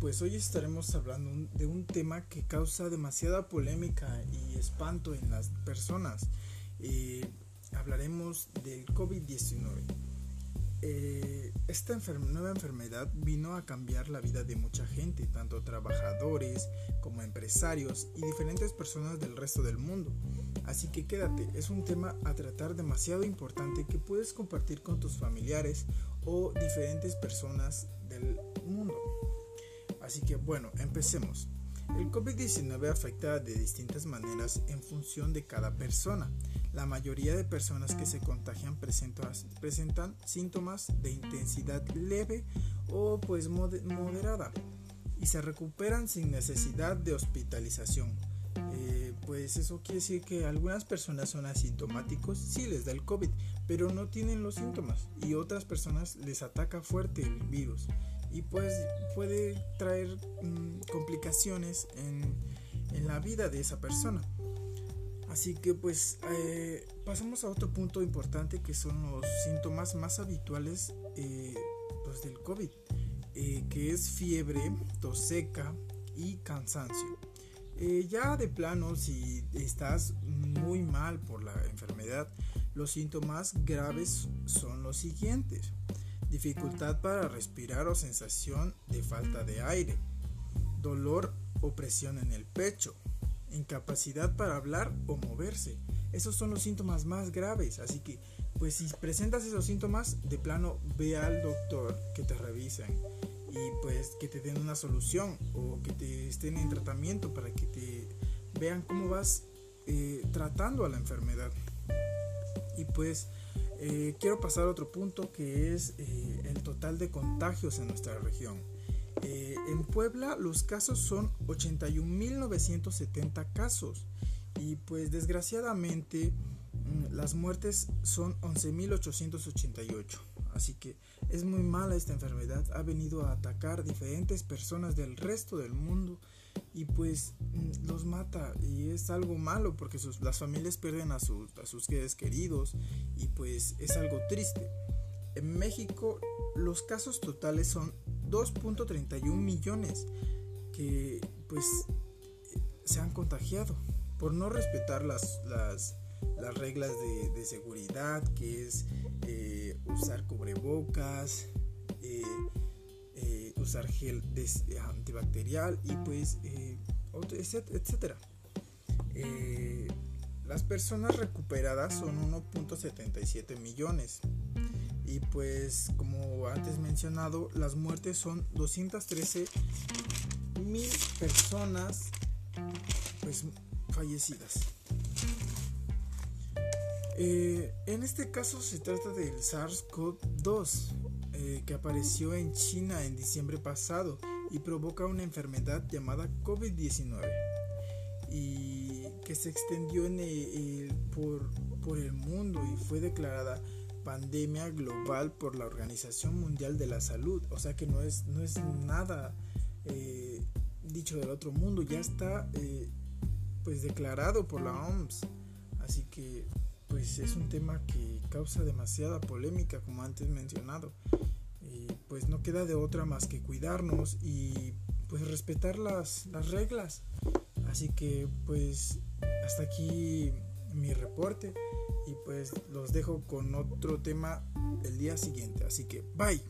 pues hoy estaremos hablando de un tema que causa demasiada polémica y espanto en las personas. Eh, hablaremos del COVID-19. Eh, esta nueva enfermedad vino a cambiar la vida de mucha gente, tanto trabajadores como empresarios y diferentes personas del resto del mundo. Así que quédate, es un tema a tratar demasiado importante que puedes compartir con tus familiares o diferentes personas del mundo. Así que bueno, empecemos. El COVID-19 afecta de distintas maneras en función de cada persona. La mayoría de personas que se contagian presentan síntomas de intensidad leve o pues moderada y se recuperan sin necesidad de hospitalización. Eh, pues eso quiere decir que algunas personas son asintomáticos, sí les da el COVID, pero no tienen los síntomas y otras personas les ataca fuerte el virus y pues puede traer mm, complicaciones en, la vida de esa persona. Así que pues eh, pasamos a otro punto importante que son los síntomas más habituales eh, pues, del COVID, eh, que es fiebre, tos seca y cansancio. ya de plano, si estás muy mal por la enfermedad, los síntomas graves son los siguientes dificultad para respirar o sensación de falta de aire, dolor o presión en el pecho, incapacidad para hablar o moverse. Esos son los síntomas más graves, así que pues si presentas esos síntomas, de plano ve al doctor que te revisen y pues que te den una solución o que te estén en tratamiento para que te vean cómo vas eh, tratando a la enfermedad. Y pues eh, quiero pasar a otro punto que es eh, el total de contagios en nuestra región. Eh, en Puebla los casos son 81.970 casos y pues desgraciadamente mm, las muertes son 11.888. Así que es muy mala esta enfermedad, ha venido a atacar diferentes personas del resto del mundo y pues mm, los mata y es algo malo porque las familias pierden a, sus, a sus queridos y pues es algo triste. En México los casos totales son 2.31 millones que pues se han contagiado por no respetar las, las, reglas de, seguridad que es eh, usar cubrebocas, usar gel antibacterial y pues eh, etcétera. Eh, las personas recuperadas son 1.77 millones y pues como antes mencionado las muertes son 213 mil personas pues fallecidas. Eh, en este caso se trata del SARS-CoV-2, eh, que apareció en China en diciembre pasado y provoca una enfermedad llamada COVID-19 y que se extendió por, por el mundo y fue declarada pandemia global por la Organización Mundial de la Salud. O sea que no es, no es nada eh, dicho del otro mundo, ya está eh, pues declarado por la OMS. Así que pues es un tema que causa demasiada polémica como antes mencionado. Y pues no queda de otra más que cuidarnos y pues respetar las, las reglas. Así que pues hasta aquí mi reporte y pues los dejo con otro tema el día siguiente. Así que bye